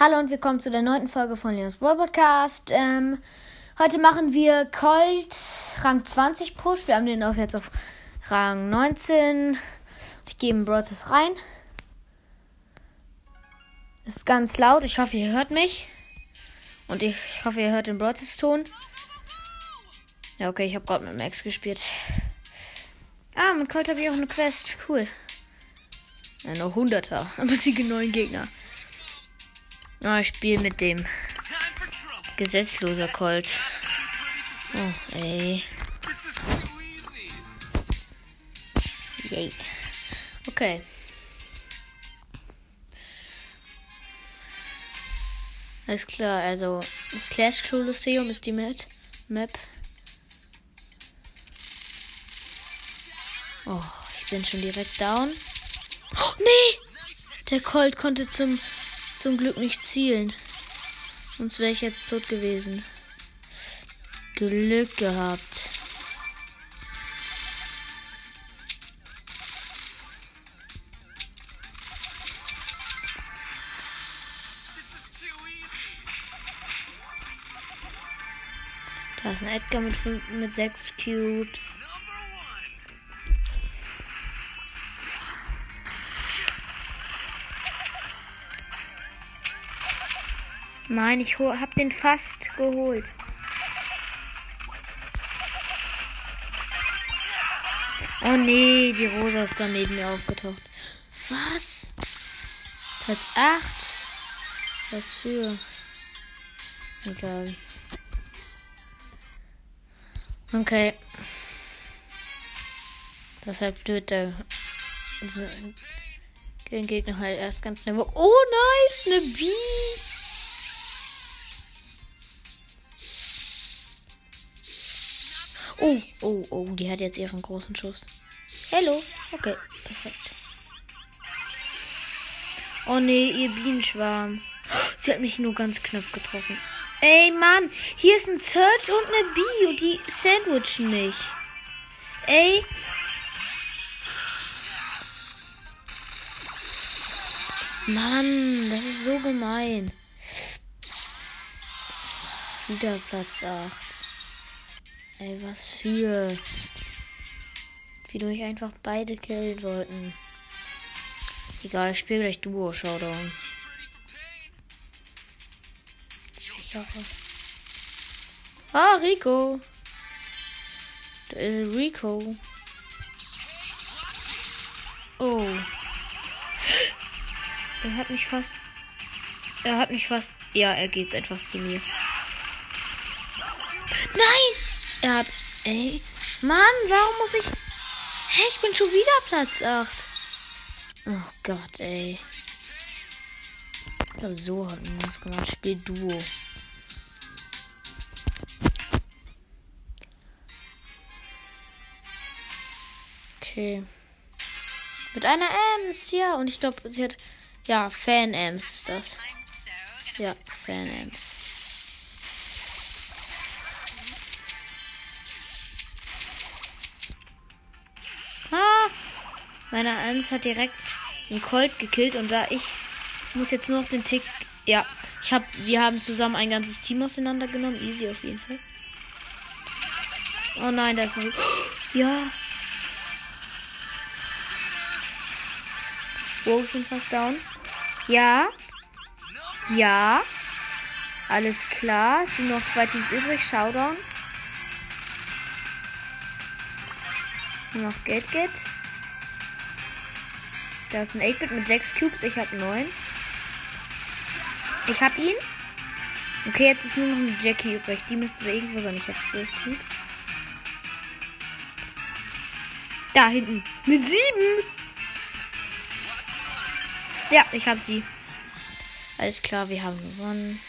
Hallo und willkommen zu der neunten Folge von Leons Brawl Podcast. Ähm, heute machen wir Colt Rang 20 Push. Wir haben den auf jetzt auf Rang 19. Ich gebe Brothers rein. Ist ganz laut. Ich hoffe, ihr hört mich. Und ich hoffe, ihr hört den Brothers Ton. Ja, okay, ich habe gerade mit Max gespielt. Ah, mit Colt habe ich auch eine Quest. Cool. Ja, noch 100er. Aber siege neuen Gegner. Ah, ich spiele mit dem gesetzloser Colt. Oh, ey. Yay. Okay. Alles klar, also das Clash Colosseum ist die Map. Map. Oh, ich bin schon direkt down. Oh, nee! Der Colt konnte zum zum Glück nicht zielen. Sonst wäre ich jetzt tot gewesen. Glück gehabt. Da ist ein Edgar mit, fünf, mit sechs Cubes. Nein, ich hab den fast geholt. Oh nee, die Rosa ist dann neben mir aufgetaucht. Was? Platz 8? Was für? Egal. Okay. Deshalb blöd der also, den Gegner halt erst ganz schnell. Oh nice, eine B. Oh, oh, oh, die hat jetzt ihren großen Schuss. Hallo. Okay, perfekt. Oh nee, ihr Bienenschwarm. Sie hat mich nur ganz knapp getroffen. Ey, Mann, hier ist ein Search und eine Bee und die sandwichen mich. Ey. Mann, das ist so gemein. Wieder Platz 8. Ey, was für. Wie durch einfach beide killen wollten. Egal, ich spiele gleich Duo Showdown. Sicher. Ah, Rico. Da ist Rico. Oh. Er hat mich fast. Er hat mich fast. Ja, er geht's einfach zu mir. Nein! Er hat. Ey. Mann, warum muss ich. Hä, ich bin schon wieder Platz 8. Oh Gott, ey. Aber so hat man das gemacht. Spiel Duo. Okay. Mit einer Ems, ja. Und ich glaube, sie hat. Ja, Fan-Ems ist das. Ja, Fan-Ems. Ah, meine Ems hat direkt einen Colt gekillt und da ich muss jetzt nur noch den Tick. Ja, ich hab, wir haben zusammen ein ganzes Team auseinandergenommen. Easy auf jeden Fall. Oh nein, da ist noch. Ja. Wo ich bin fast down. Ja. Ja. Alles klar. Es sind noch zwei Teams übrig. Showdown. Noch Geld geht. Da ist ein 8-Bit mit 6 Cubes. Ich habe 9. Ich habe ihn. Okay, jetzt ist nur noch eine Jackie übrig. Die müsste irgendwo sein. Ich habe 12 Cubes. Da hinten. Mit 7. Ja, ich habe sie. Alles klar, wir haben gewonnen.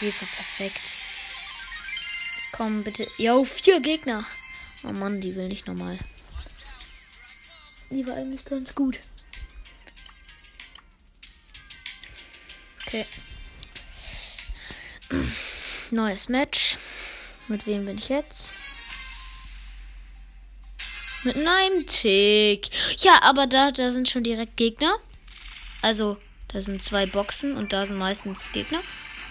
Hilfe, perfekt. Komm, bitte. Yo, vier Gegner. Oh Mann, die will nicht nochmal. Die war eigentlich ganz gut. Okay. Neues Match. Mit wem bin ich jetzt? Mit einem Tick. Ja, aber da, da sind schon direkt Gegner. Also, Da sind zwei Boxen und da sind meistens Gegner.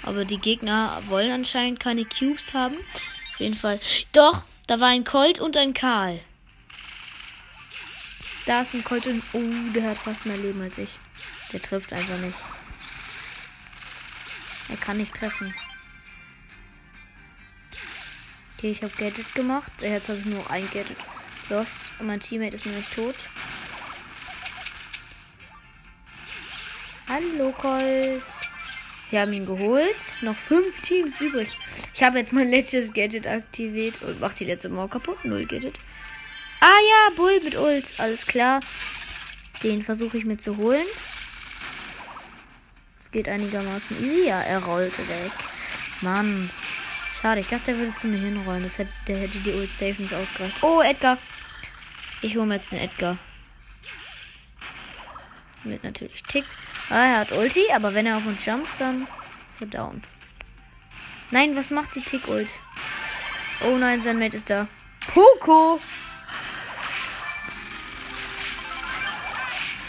Aber die Gegner wollen anscheinend keine Cubes haben. Auf jeden Fall. Doch, da war ein Colt und ein Karl. Da ist ein Colt und. Oh, der hat fast mehr Leben als ich. Der trifft einfach nicht. Er kann nicht treffen. Okay, ich habe Gadget gemacht. Jetzt habe ich nur ein Gadget lost. Und mein Teammate ist nämlich tot. Hallo, Colt. Wir haben ihn geholt. Noch fünf Teams übrig. Ich habe jetzt mein letztes Gadget aktiviert und mache die letzte Mauer kaputt. Null Gadget. Ah ja, Bull mit Ult. Alles klar. Den versuche ich mir zu holen. Es geht einigermaßen easy. Ja, er rollte weg. Mann. Schade, ich dachte, er würde zu mir hinrollen. Das hätte, der hätte die Ult safe nicht ausgereicht. Oh, Edgar. Ich hole mir jetzt den Edgar. Mit natürlich Tick. Ah, er hat Ulti, aber wenn er auf uns jumps, dann ist er down. Nein, was macht die Tick-Ult? Oh nein, sein Mate ist da. Poco!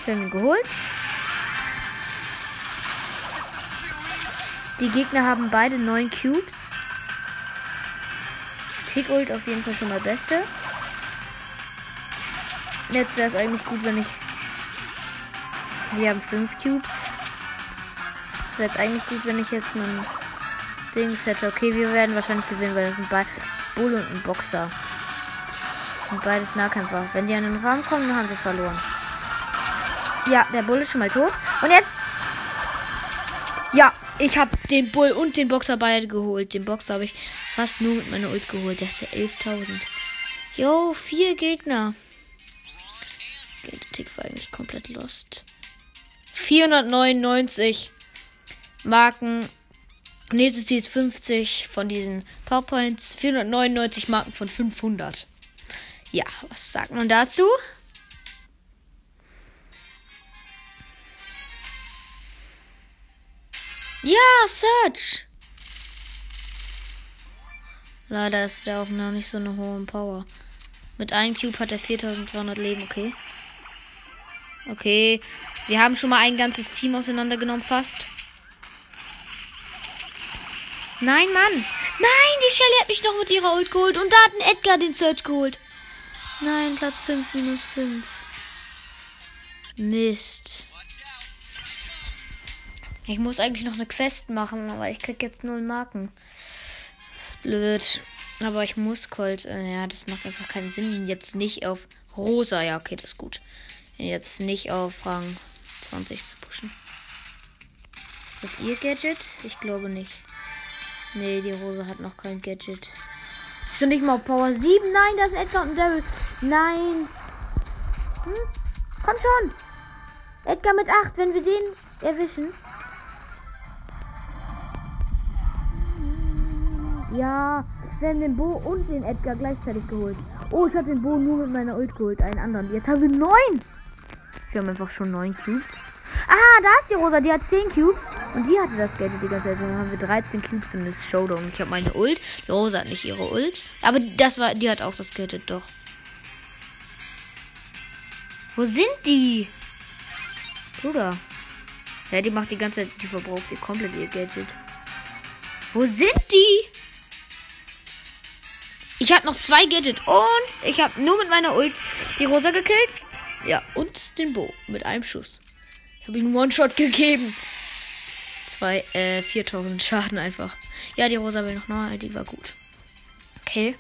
Ihn geholt. Die Gegner haben beide neun Cubes. Tick-Ult auf jeden Fall schon mal beste. Jetzt wäre es eigentlich gut, wenn ich wir haben fünf Cubes. Es wäre jetzt eigentlich gut, wenn ich jetzt ein Ding hätte. Okay, wir werden wahrscheinlich gewinnen, weil das sind beides Bull und ein Boxer. Das sind beides Nahkämpfer. Wenn die an den Raum kommen, dann haben wir verloren. Ja, der Bull ist schon mal tot. Und jetzt. Ja, ich habe den Bull und den Boxer beide geholt. Den Boxer habe ich fast nur mit meiner Ult geholt. Der hatte 11.000. Jo, vier Gegner. Der war eigentlich komplett lost. 499 Marken. Nächstes Ziel ist 50 von diesen PowerPoints. 499 Marken von 500. Ja, was sagt man dazu? Ja, Search. Leider ist der noch nicht so eine hohe Power. Mit einem Cube hat er 4300 Leben, okay. Okay. Wir haben schon mal ein ganzes Team auseinandergenommen, fast. Nein, Mann. Nein, die Shelly hat mich noch mit ihrer Ult geholt. Und da hat ein Edgar den Search geholt. Nein, Platz 5 minus 5. Mist. Ich muss eigentlich noch eine Quest machen, aber ich krieg jetzt null Marken. Das ist blöd. Aber ich muss Colt. Äh, ja, das macht einfach keinen Sinn, jetzt nicht auf rosa. Ja, okay, das ist gut jetzt nicht auf Rang 20 zu pushen. Ist das ihr Gadget? Ich glaube nicht. Nee, die Rose hat noch kein Gadget. Ist doch nicht mal auf Power 7. Nein, das ist Edgar und Daryl. Nein. Hm? Komm schon. Edgar mit 8, wenn wir den erwischen. Ja, wir haben den Bo und den Edgar gleichzeitig geholt. Oh, ich habe den Bo nur mit meiner Ult geholt, einen anderen. Jetzt haben wir neun. Wir haben einfach schon 9 Cubes. Ah, da ist die Rosa, die hat 10 Cubes. Und die hatte das Geld die ganze Zeit. Dann haben wir 13 Cubes in das Showdown. Ich habe meine Ult. Die Rosa hat nicht ihre Ult. Aber das war, die hat auch das Gadget, doch. Wo sind die? Bruder. Ja, die macht die ganze Zeit, die verbraucht die komplett ihr Gadget. Wo sind die? Ich habe noch zwei Gadget und ich habe nur mit meiner Ult die Rosa gekillt. Ja, und den Bo mit einem Schuss. Ich habe ihm One-Shot gegeben. Zwei, äh, 4000 Schaden einfach. Ja, die Rosa will noch neu, die war gut. Okay.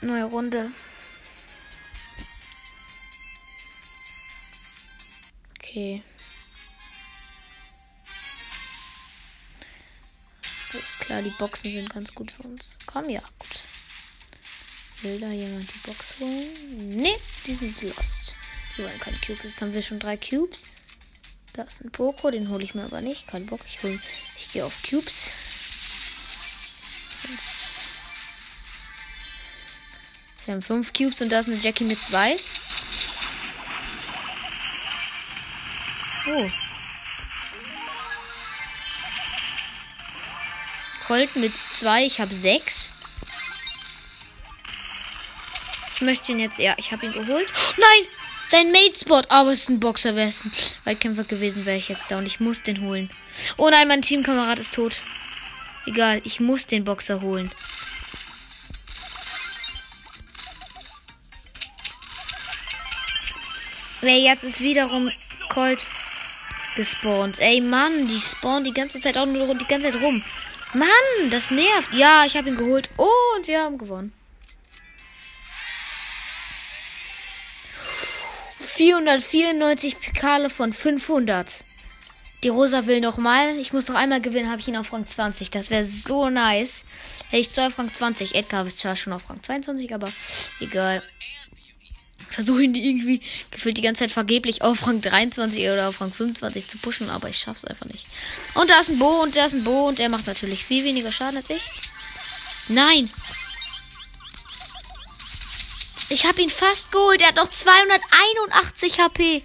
Neue Runde. Okay. Ist klar, die Boxen sind ganz gut für uns. Komm, ja, gut. Will da jemand die Box holen? Ne, die sind lost. Die wollen kein Cube. Jetzt haben wir schon drei Cubes. Da ist ein Poco, den hole ich mir aber nicht. Kein Bock. Ich. Ich gehe auf Cubes. Wir haben fünf Cubes und da ist eine Jackie mit zwei. Oh. Colt mit zwei, ich habe sechs. Ich möchte ihn jetzt. Ja, ich habe ihn geholt. Nein! Sein Mate-Spot. Aber es ist ein Boxer. Wäre es ein Weitkämpfer gewesen, wäre ich jetzt da. Und ich muss den holen. Oh nein, mein Teamkamerad ist tot. Egal, ich muss den Boxer holen. Ey, jetzt ist wiederum Colt gespawnt. Ey, Mann, die spawnen die ganze Zeit auch nur die ganze Zeit rum. Mann, das nervt. Ja, ich habe ihn geholt. Oh, und wir haben gewonnen. 494 Pikale von 500. Die Rosa will noch mal. Ich muss noch einmal gewinnen, habe ich ihn auf Rang 20. Das wäre so nice. Hätte ich zwei auf Rang 20. Edgar ist zwar schon auf Rang 22, aber egal. Versuche ihn irgendwie gefühlt die ganze Zeit vergeblich auf Rang 23 oder auf Rang 25 zu pushen, aber ich schaff's einfach nicht. Und da ist ein Bo und da ist ein Bo und der macht natürlich viel weniger Schaden als ich. Nein! Ich habe ihn fast geholt. Er hat noch 281 HP.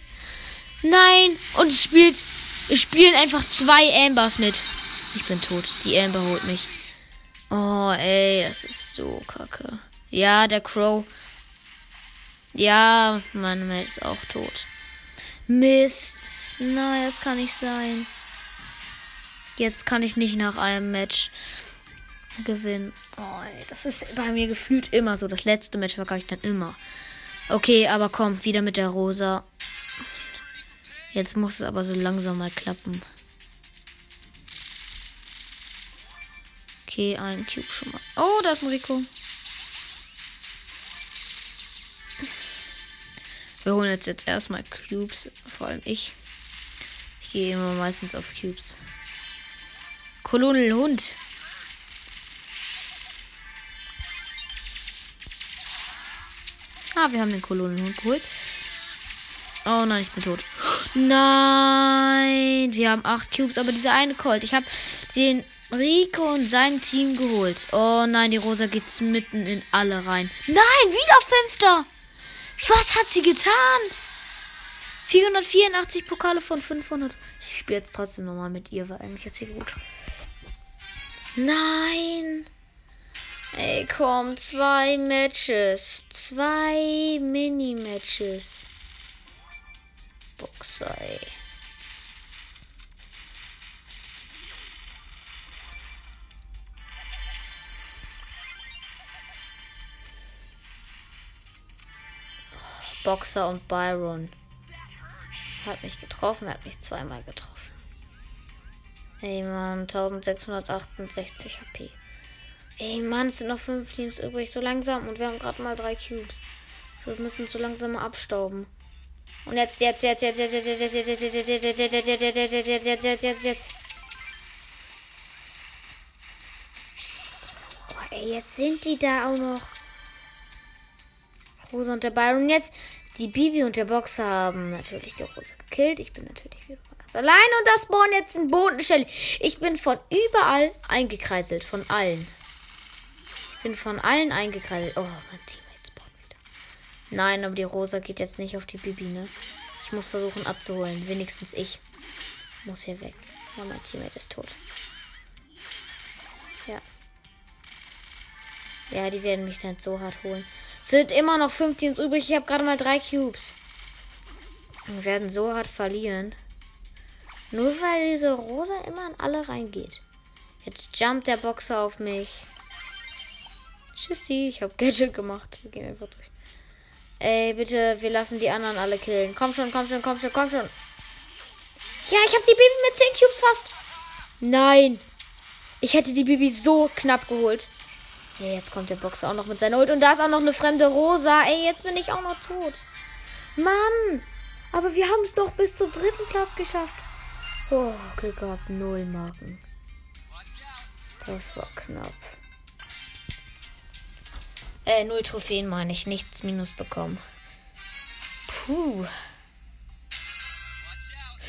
Nein! Und es spielt es spielen einfach zwei Ambers mit. Ich bin tot. Die Amber holt mich. Oh, ey, das ist so kacke. Ja, der Crow. Ja, mein Mate ist auch tot. Mist. Nein, das kann nicht sein. Jetzt kann ich nicht nach einem Match gewinnen. Oh, ey, das ist bei mir gefühlt immer so. Das letzte Match verkaufe ich dann immer. Okay, aber komm, wieder mit der Rosa. Jetzt muss es aber so langsam mal klappen. Okay, ein Cube schon mal. Oh, da ist ein Rico. Wir holen jetzt, jetzt erstmal Cubes. Vor allem ich. Ich gehe immer meistens auf Cubes. Kolonel Hund. Ah, wir haben den Kolonenhund geholt. Oh nein, ich bin tot. Nein, wir haben acht Cubes, aber dieser eine Colt. Ich habe den Rico und sein Team geholt. Oh nein, die Rosa geht mitten in alle rein. Nein, wieder Fünfter. Was hat sie getan? 484 Pokale von 500. Ich spiele jetzt trotzdem nochmal mit ihr, weil eigentlich ist sie gut. Nein. Ey, komm, zwei Matches. Zwei Mini-Matches. Boxei. Boxer und Byron. Hat mich getroffen, hat mich zweimal getroffen. Ey Mann, 1668 HP. Ey Mann, es sind noch fünf Teams übrig, so langsam und wir haben gerade mal drei Cubes. Wir müssen so langsam mal abstauben. Und jetzt, jetzt, jetzt, jetzt, jetzt, jetzt, jetzt, jetzt, jetzt, jetzt, jetzt, jetzt, jetzt, jetzt, jetzt, jetzt, jetzt, jetzt. Oh, jetzt da auch noch. Rosa und der Byron. Jetzt die Bibi und der Boxer haben natürlich die Rosa gekillt. Ich bin natürlich wieder ganz allein und das spawnen jetzt ein Bodenstelle. Ich bin von überall eingekreiselt. Von allen. Bin von allen eingekreiselt. Oh, mein Team. Nein, aber die Rosa geht jetzt nicht auf die Bibi, ne? Ich muss versuchen abzuholen. Wenigstens ich. Muss hier weg. Ja, mein Teammate ist tot. Ja. Ja, die werden mich dann so hart holen. Sind immer noch fünf Teams übrig. Ich habe gerade mal drei Cubes. Wir werden so hart verlieren. Nur weil diese Rosa immer an alle reingeht. Jetzt jumpt der Boxer auf mich. Tschüssi, ich habe Gadget gemacht. Wir gehen einfach durch. Ey, bitte, wir lassen die anderen alle killen. Komm schon, komm schon, komm schon, komm schon. Ja, ich habe die Bibi mit 10 Cubes fast. Nein. Ich hätte die Bibi so knapp geholt. Ja, jetzt kommt der Boxer auch noch mit seiner Ult. Und da ist auch noch eine fremde Rosa. Ey, jetzt bin ich auch noch tot. Mann. Aber wir haben es doch bis zum dritten Platz geschafft. Oh, Glück gehabt. Null Marken. Das war knapp. Äh, null Trophäen meine ich. Nichts minus bekommen. Puh.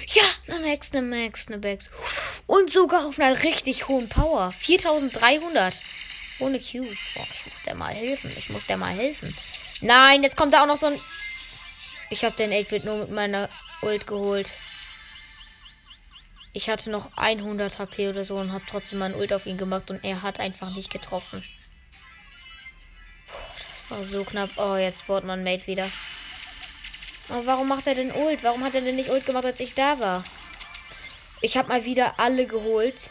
Ja, eine Max, eine Max, eine Max. Und sogar auf einer richtig hohen Power. 4300. Ohne Q. Boah, ich muss der mal helfen. Ich muss der mal helfen. Nein, jetzt kommt da auch noch so ein. Ich habe den 8-Bit nur mit meiner Ult geholt. Ich hatte noch 100 HP oder so und habe trotzdem meinen Ult auf ihn gemacht und er hat einfach nicht getroffen. War so knapp. Oh, jetzt baut man Mate wieder. Aber warum macht er denn Ult? Warum hat er denn nicht Ult gemacht, als ich da war? Ich habe mal wieder alle geholt.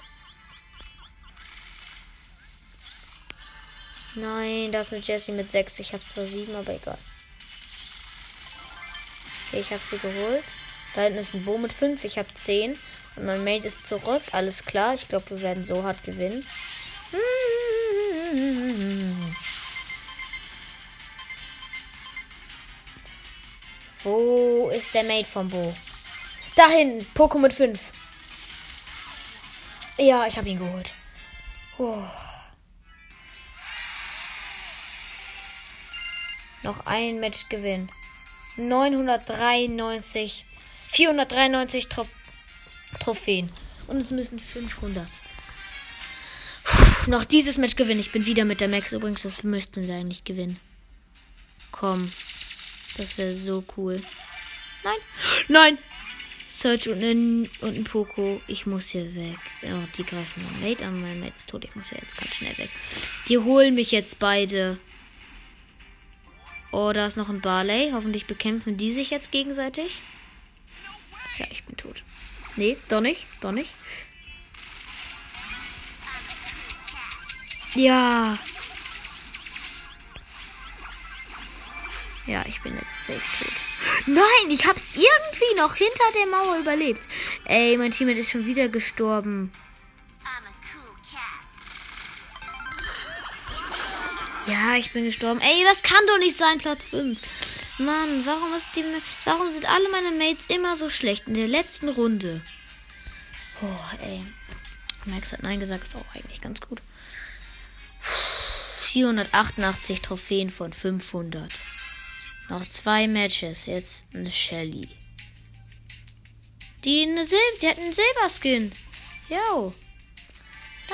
Nein, das eine Jessie mit 6. Ich habe zwar 7, aber egal. Okay, ich habe sie geholt. Da hinten ist ein Bo mit 5. Ich habe 10. Und mein Mate ist zurück. Alles klar. Ich glaube, wir werden so hart gewinnen. Wo ist der Mate von Bo? Da hinten. Mit 5. Ja, ich habe ihn geholt. Oh. Noch ein Match gewinnen. 993. 493 Tro Trophäen. Und es müssen 500. Puh, noch dieses Match gewinnen. Ich bin wieder mit der Max. Übrigens, das müssten wir eigentlich gewinnen. Komm. Das wäre so cool. Nein. Nein. Search und ein, und ein Poco. Ich muss hier weg. Oh, die greifen mein Mate an. Mein Mate ist tot. Ich muss ja jetzt ganz schnell weg. Die holen mich jetzt beide. Oh, da ist noch ein Barley. Hoffentlich bekämpfen die sich jetzt gegenseitig. Ja, ich bin tot. Nee, doch nicht. Doch nicht. Ja. Ja, ich bin jetzt safe tot. Nein, ich hab's irgendwie noch hinter der Mauer überlebt. Ey, mein Teammate ist schon wieder gestorben. Ja, ich bin gestorben. Ey, das kann doch nicht sein, Platz 5. Mann, warum ist die. Warum sind alle meine Mates immer so schlecht in der letzten Runde? Oh, ey. Max hat Nein gesagt, ist auch eigentlich ganz gut. 488 Trophäen von 500. Noch zwei Matches. Jetzt eine Shelly. Die, eine Sil die hat einen Silberskin. Yo.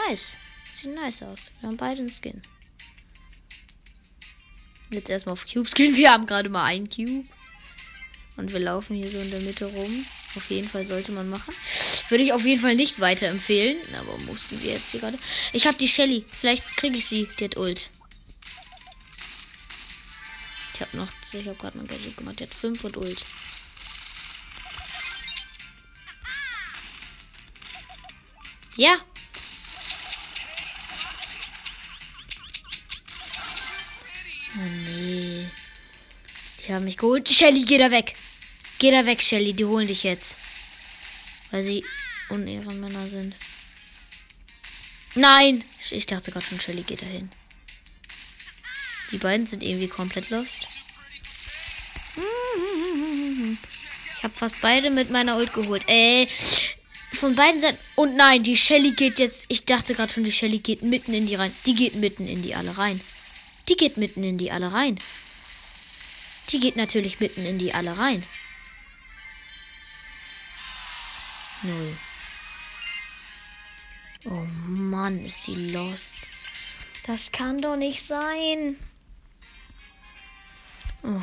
Nice. Sieht nice aus. Wir haben beide einen Skin. Jetzt erstmal auf Cubes gehen. Wir haben gerade mal einen Cube. Und wir laufen hier so in der Mitte rum. Auf jeden Fall sollte man machen. Würde ich auf jeden Fall nicht weiterempfehlen. Aber mussten wir jetzt hier gerade. Ich habe die Shelly. Vielleicht kriege ich sie. Die hat Ult. Ich habe noch. Ich habe gerade mal Gadget gemacht. Die hat 5 und Ult. Ja. Oh nee. Die haben mich geholt. Shelly, geh da weg. Geh da weg, Shelly. Die holen dich jetzt. Weil sie Unehrenmänner sind. Nein! Ich dachte gerade schon, Shelly geht dahin. Die beiden sind irgendwie komplett lost. Ich habe fast beide mit meiner Ult geholt. Ey, von beiden Seiten. Und nein, die Shelly geht jetzt. Ich dachte gerade schon, die Shelly geht mitten in die rein. Die geht mitten in die alle rein. Die geht mitten in die alle rein. Die geht natürlich mitten in die alle rein. Null. Oh Mann, ist die lost. Das kann doch nicht sein. Oh.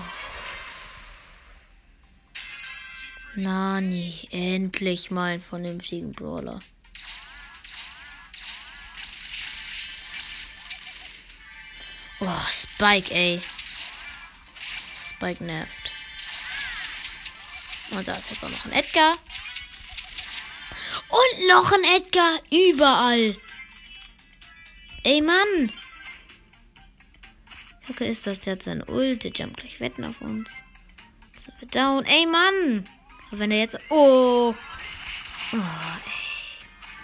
Nani, endlich mal einen vernünftigen Brawler. Oh, Spike, ey. Spike nervt. Und da ist jetzt auch noch ein Edgar. Und noch ein Edgar. Überall. Ey, Mann. Kacke ist das. Hat seine Ult. Der jumpt gleich wetten auf uns. So, down. Ey, Mann. Und wenn er jetzt. Oh. Oh, ey.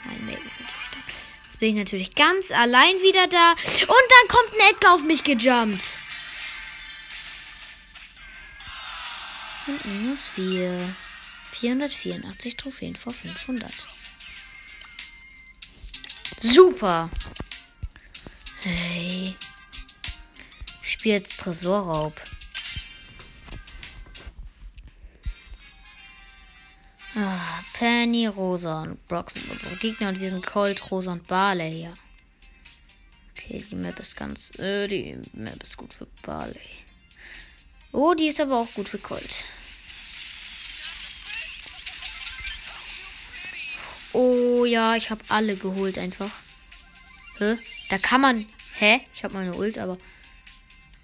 Mein Mate ist natürlich da. Jetzt bin ich natürlich ganz allein wieder da. Und dann kommt ein Edgar auf mich gejumpt. Und minus 4. 484 Trophäen vor 500. Super. Hey. Ich spiele jetzt Tresorraub. Ah, Penny, Rosa und Brock sind unsere Gegner und wir sind Colt, Rosa und Barley hier. Okay, die Map ist ganz. Äh, die Map ist gut für Barley. Oh, die ist aber auch gut für Colt. Oh ja, ich habe alle geholt einfach. Hä? Da kann man. Hä? Ich habe meine Ult, aber.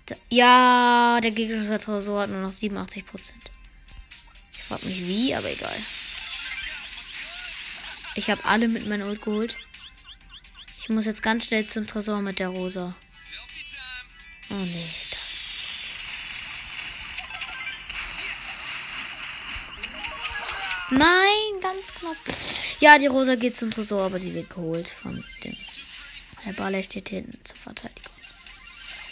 Da, ja, der gegnerische Tresor hat nur noch 87%. frag mich wie, aber egal. Ich habe alle mit meiner Ult geholt. Ich muss jetzt ganz schnell zum Tresor mit der Rosa. Oh nee, das. Nein, ganz knapp. Ja, die Rosa geht zum Tresor, aber sie wird geholt von dem. Herr Baller steht hinten zur Verteidigung.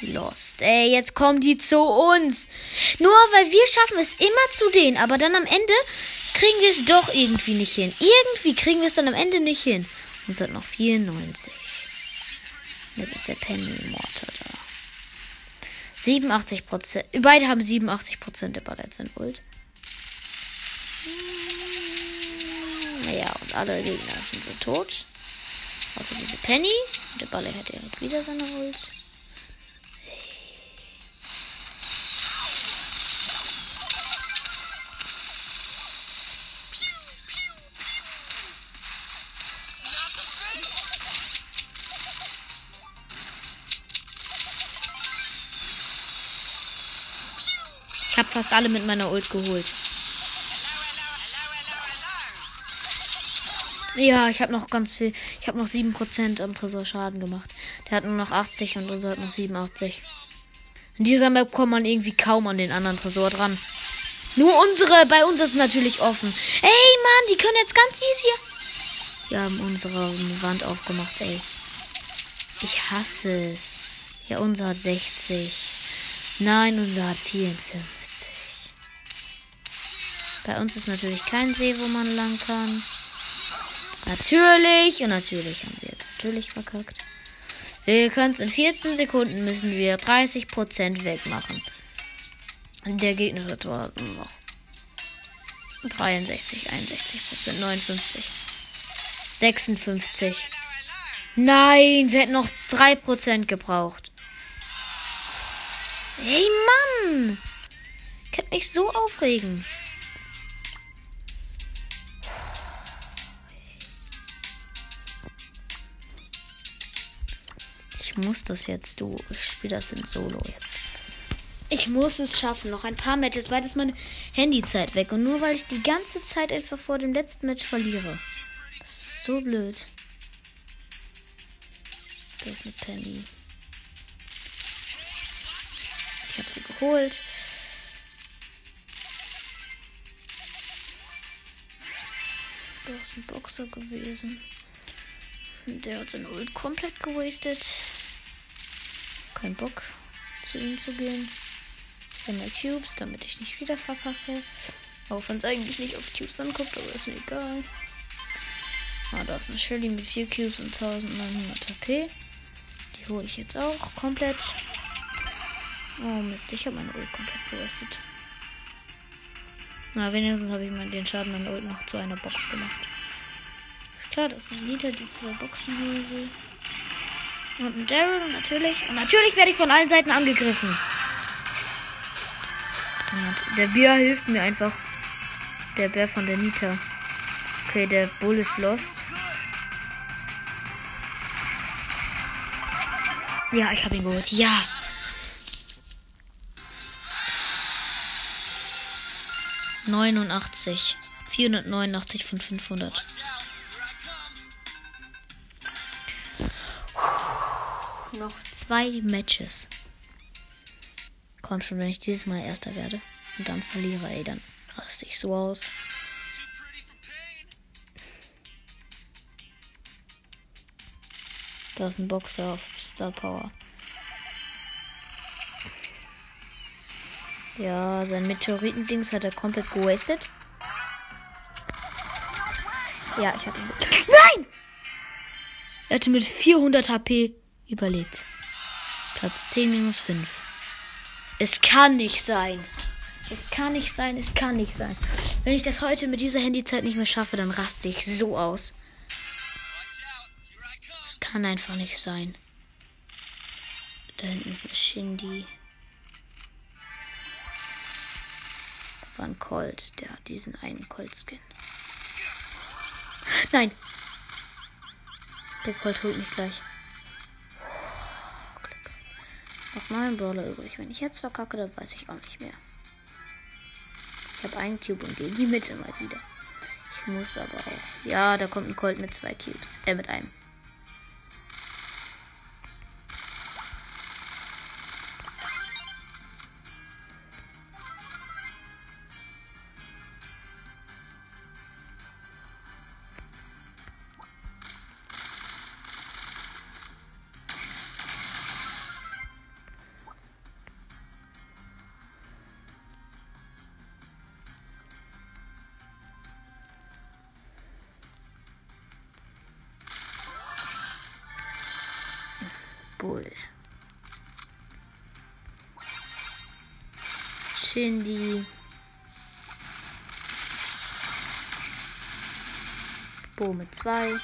Lost. Ey, jetzt kommen die zu uns. Nur weil wir schaffen es immer zu denen, aber dann am Ende kriegen wir es doch irgendwie nicht hin. Irgendwie kriegen wir es dann am Ende nicht hin. Und es hat noch 94. Jetzt ist der Penny Mortar da. 87 Prozent. Beide haben 87 Prozent der Ballett sind Ult. Naja, und alle Gegner sind so tot. Außer diese Penny. Der Baller hat direkt wieder seine Ult. Fast alle mit meiner Ult geholt. Ja, ich habe noch ganz viel. Ich habe noch 7% am Tresor Schaden gemacht. Der hat nur noch 80 und unser hat noch 87. In dieser Map kommt man irgendwie kaum an den anderen Tresor dran. Nur unsere, bei uns ist natürlich offen. Ey, Mann, die können jetzt ganz easy. Wir haben unsere Wand aufgemacht, ey. Ich hasse es. Ja, unser hat 60. Nein, unser hat 54. Bei uns ist natürlich kein See, wo man lang kann. Natürlich. Und natürlich haben wir jetzt natürlich verkackt. Wir können es in 14 Sekunden müssen wir 30% wegmachen. Der Gegner hat noch 63, 61% 59, 56. Nein, wir hätten noch 3% gebraucht. Hey Mann! Ich kann mich so aufregen. Muss das jetzt, du. Ich spiele das in Solo jetzt. Ich muss es schaffen. Noch ein paar Matches, weil das meine Handyzeit weg. Und nur weil ich die ganze Zeit einfach vor dem letzten Match verliere. Das ist so blöd. Da ist eine Penny. Ich habe sie geholt. Da ist ein Boxer gewesen. Der hat seine Ult komplett gewastet keinen Bock, zu ihm zu gehen. Sammle Cubes, damit ich nicht wieder verkacke. Auch wenn es eigentlich nicht auf Cubes anguckt, aber ist mir egal. Ah, da ist eine Shelly mit 4 Cubes und 1900 HP. Die hole ich jetzt auch komplett. Oh Mist, ich habe meine Ult komplett gewastet. Na, wenigstens habe ich mal den Schaden meiner Ult noch zu einer Box gemacht. Ist klar, dass Liter die zwei Boxen hier will. Und ein Daryl natürlich. Und natürlich werde ich von allen Seiten angegriffen. Und der Bär hilft mir einfach. Der Bär von der Nita. Okay, der Bull ist lost. Ja, ich habe ihn geholt. Ja. Neunundachtzig. 489 von 500. noch zwei Matches. Komm schon, wenn ich dieses Mal Erster werde und dann verliere, ey, dann raste ich so aus. Da ist ein Boxer auf Star Power. Ja, sein Meteoritendings hat er komplett gewastet. Ja, ich habe ihn. Nein! Er hatte mit 400 HP überlebt. Platz 10 minus 5. Es kann nicht sein. Es kann nicht sein, es kann nicht sein. Wenn ich das heute mit dieser Handyzeit nicht mehr schaffe, dann raste ich so aus. Es kann einfach nicht sein. Da hinten ist eine Shindy. Da war ein Colt, der hat diesen einen Colt-Skin. Nein! Der Colt holt mich gleich noch neun Brawler übrig. Wenn ich jetzt verkacke, dann weiß ich auch nicht mehr. Ich habe einen Cube und gehe in die Mitte mal wieder. Ich muss aber auch. Ja, da kommt ein Colt mit zwei Cubes. Äh, mit einem. Bull. Shindy. Bo mit zwei.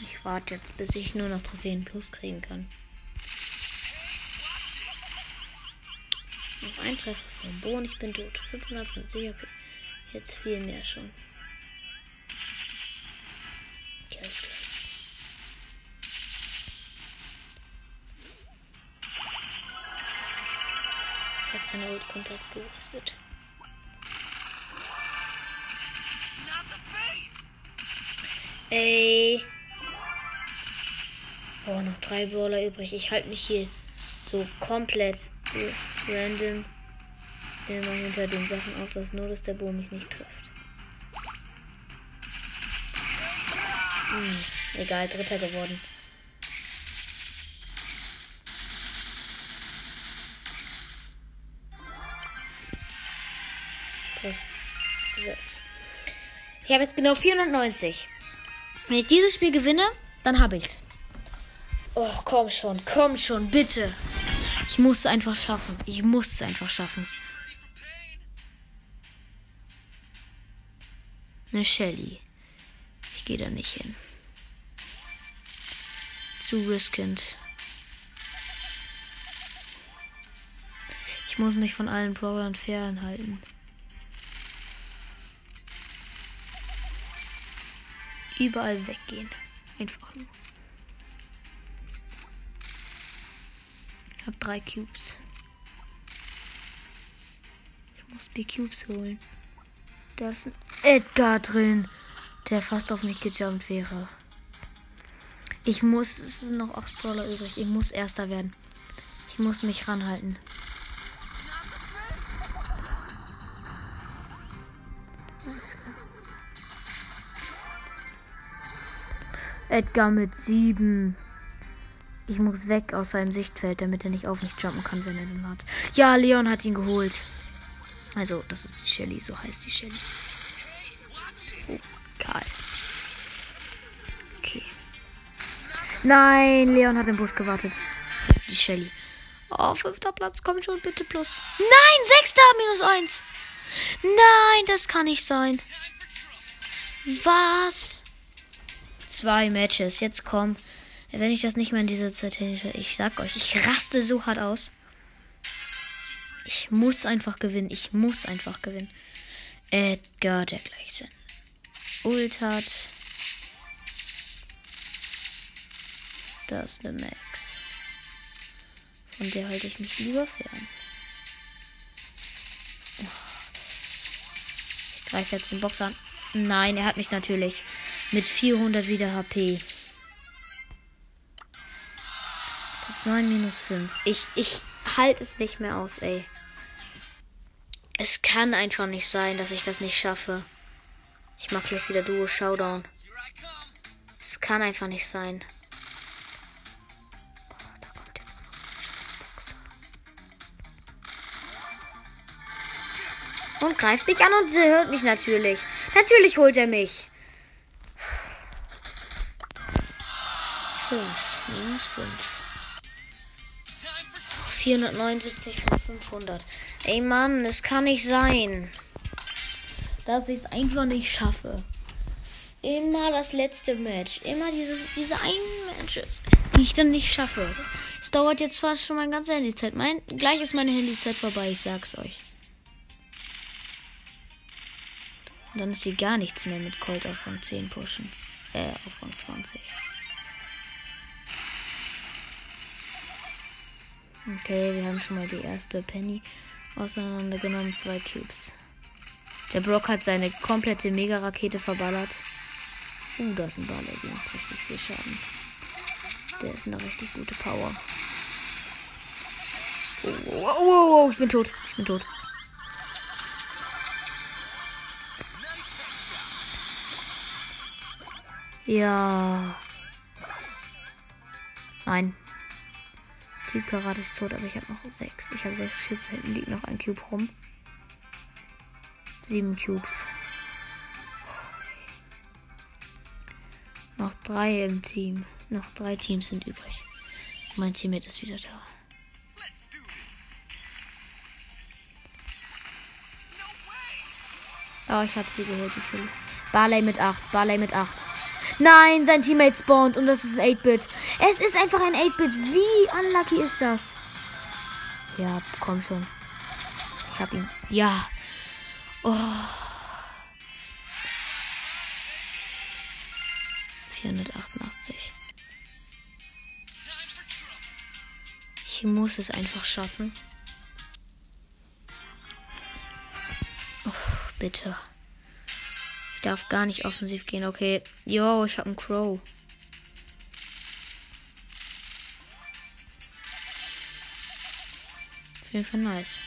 Ich warte jetzt, bis ich nur noch Trophäen Plus kriegen kann. Noch ein Treffer vom Boden. Ich bin tot. 550 HP. Jetzt viel mehr schon. Okay, alles. Hat seine Ult komplett gerüstet. Ey. Oh, noch drei Brawler übrig. Ich halte mich hier so komplett random immer hinter den Sachen auf, dass nur, dass der Boom mich nicht trifft. Hm, egal, dritter geworden. Plus 6. Ich habe jetzt genau 490. Wenn ich dieses Spiel gewinne, dann habe ich's. Oh, komm schon, komm schon, bitte. Ich muss es einfach schaffen. Ich muss es einfach schaffen. Eine Shelly. Ich gehe da nicht hin. Zu riskant. Ich muss mich von allen Brawlern fernhalten. Überall weggehen. Einfach nur. Hab drei Cubes. Ich muss B Cubes holen. Da ist ein Edgar drin, der fast auf mich gejumpt wäre. Ich muss, es sind noch 8 Dollar übrig. Ich muss Erster werden. Ich muss mich ranhalten. Edgar mit 7. Ich muss weg aus seinem Sichtfeld, damit er nicht auf mich jumpen kann, wenn er den hat. Ja, Leon hat ihn geholt. Also, das ist die Shelly, so heißt die Shelly. Oh, Karl. Okay. Nein, Leon hat im Busch gewartet. Das ist die Shelly. Oh, fünfter Platz, komm schon, bitte plus. Nein, sechster, minus eins. Nein, das kann nicht sein. Was? Zwei Matches, jetzt komm. Wenn ich das nicht mehr in dieser Zeit hätte, ich sag euch, ich raste so hart aus. Ich muss einfach gewinnen. Ich muss einfach gewinnen. Edgar, der gleich sein Ult hat. Das ist eine Max. Von der halte ich mich lieber fern. Ich greife jetzt den Boxer an. Nein, er hat mich natürlich mit 400 wieder HP. 9 minus 5. Ich, ich halte es nicht mehr aus, ey. Es kann einfach nicht sein, dass ich das nicht schaffe. Ich mach gleich wieder Duo Showdown. Es kann einfach nicht sein. Und greift mich an und sie hört mich natürlich. Natürlich holt er mich. 5 minus 5. 479 von 500. Ey Mann, es kann nicht sein, dass ich es einfach nicht schaffe. Immer das letzte Match. Immer dieses, diese einen Matches, die ich dann nicht schaffe. Es dauert jetzt fast schon meine ganze Handyzeit. Mein, gleich ist meine Handyzeit vorbei, ich sag's euch. Und dann ist hier gar nichts mehr mit Colt auf Rang 10 pushen. Äh, auf Rang 20. Okay, wir haben schon mal die erste Penny auseinandergenommen. Zwei Cubes. Der Brock hat seine komplette Mega-Rakete verballert. Uh, da ist ein Baller, der macht richtig viel Schaden. Der ist eine richtig gute Power. Oh, oh, oh, oh, ich bin tot. Ich bin tot. Ja. Nein. Typ Karat ist tot, aber ich habe noch sechs. Ich habe sechs Cubes. Hinten liegt noch ein Cube rum. Sieben Cubes. Noch drei im Team. Noch drei Teams sind übrig. Mein Teammate ist wieder da. Oh, ich habe sie gehört, die Schule. Barley mit 8. Barley mit 8. Nein, sein Teammate spawnt und das ist 8-Bit. Es ist einfach ein 8-Bit. Wie unlucky ist das? Ja, komm schon. Ich hab ihn. Ja. Oh. 488. Ich muss es einfach schaffen. Oh, bitte. Ich darf gar nicht offensiv gehen. Okay. Yo, ich habe einen Crow. Auf jeden Fall nice.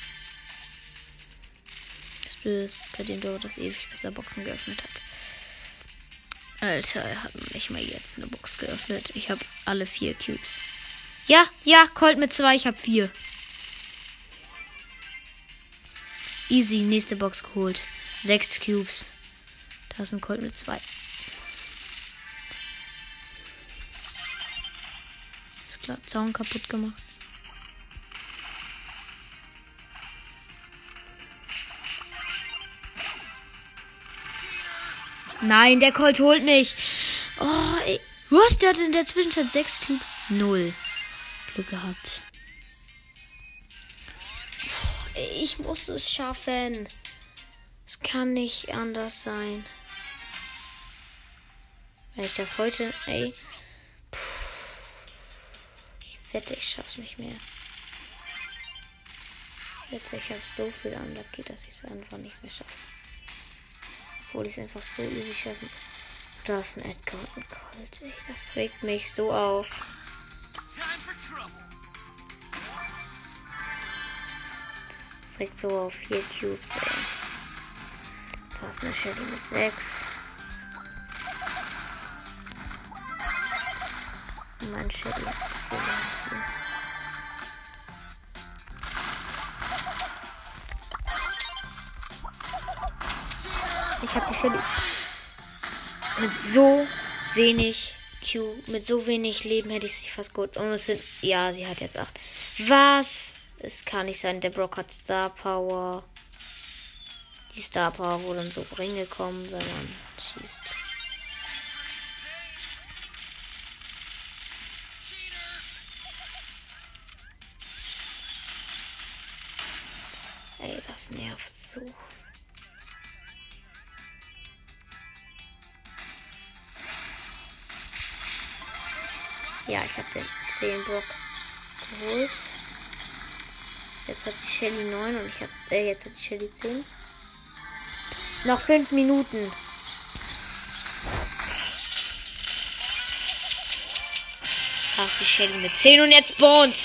Das Blöde ist bei dem Doro, das ewig bis er Boxen geöffnet hat. Alter, er hat nicht mal jetzt eine Box geöffnet. Ich habe alle vier Cubes. Ja, ja, Colt mit zwei, ich habe vier. Easy, nächste Box geholt. Sechs Cubes. Da ist ein Colt mit zwei. Ist klar, Zaun kaputt gemacht. Nein, der Colt holt mich. Oh, ey. Was? Der hat in der Zwischenzeit sechs Cubes. Null. Glück gehabt. Oh, ich muss es schaffen. Es kann nicht anders sein. Wenn ich das heute. Ey. Ich wette, ich schaff's nicht mehr. Ich wette, ich habe so viel Unlucky, dass ich es einfach nicht mehr schaffe. Obwohl ich es einfach so easy schaffen. Da ist ein Edgar und ein Colt. Ey, das regt mich so auf. Das regt so auf vier Cubes, ey. Da ist eine Shelly mit sechs. Mein Shelly Ich habe die Shelly mit so wenig Q, mit so wenig Leben hätte ich sie fast gut. Und es sind, ja, sie hat jetzt acht. Was? Es kann nicht sein, der Brock hat Star Power. Die Star Power, wo dann so Ringe kommen, wenn man ich habe den 10 Block geholt. Jetzt hat die Shelly 9 und ich habe äh, jetzt hat die Shelly 10. Noch 5 Minuten. Ach, die Shelly mit 10 und jetzt Bond.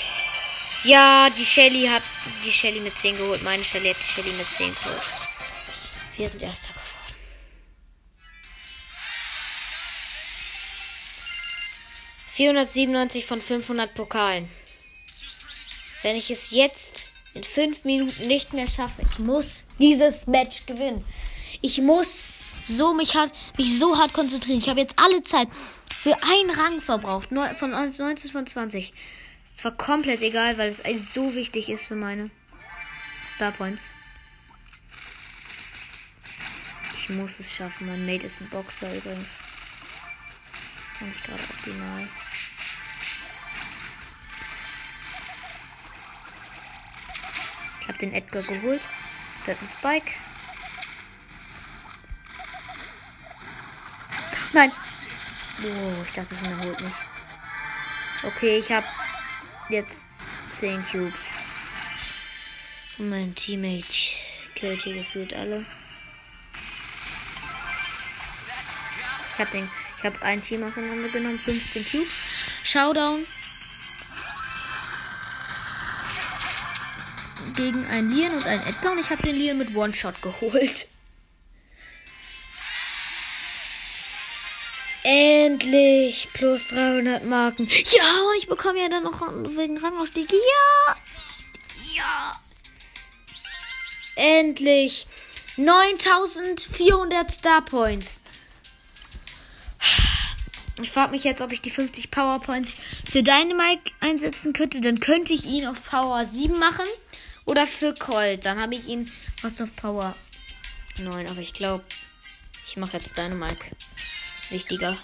Ja, die Shelly hat die Shelly mit 10 geholt. Meine Shelly hat die Shelly mit 10 geholt. Wir sind erster 497 von 500 Pokalen. Wenn ich es jetzt in 5 Minuten nicht mehr schaffe, ich muss dieses Match gewinnen. Ich muss so mich, hart, mich so hart konzentrieren. Ich habe jetzt alle Zeit für einen Rang verbraucht. Von 19 von 20. Ist zwar komplett egal, weil es so wichtig ist für meine Star Points. Ich muss es schaffen. Mein Mate ist ein Boxer übrigens. Ich gerade optimal. Ich habe den Edgar geholt. Der hat einen Spike. Nein. Oh, ich dachte, es erholt mich. Okay, ich habe jetzt 10 Cubes. Und mein Teammate killt hier gefühlt alle. Ich habe den, ich habe ein Team auseinandergenommen, 15 Cubes. Showdown. Gegen einen Lian und einen Edgar und ich habe den Lian mit One-Shot geholt. Endlich plus 300 Marken. Ja, und ich bekomme ja dann noch wegen Rangaufstieg. Ja. Ja. Endlich. 9400 Star Points. Ich frage mich jetzt, ob ich die 50 Power Points für Dynamite einsetzen könnte. Dann könnte ich ihn auf Power 7 machen. Oder für Colt. Dann habe ich ihn fast auf Power 9. Aber ich glaube, ich mache jetzt Dynamite wichtiger.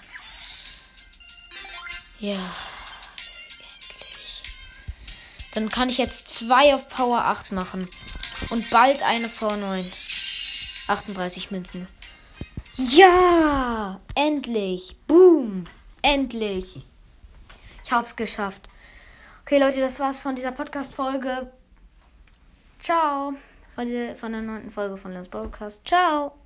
Ja. Endlich. Dann kann ich jetzt zwei auf Power 8 machen. Und bald eine Power 9. 38 Münzen. Ja! Endlich! Boom! Endlich! Ich hab's geschafft. Okay, Leute, das war's von dieser Podcast-Folge. Ciao! Von der, neunten Folge von Lens Broadcast. Ciao!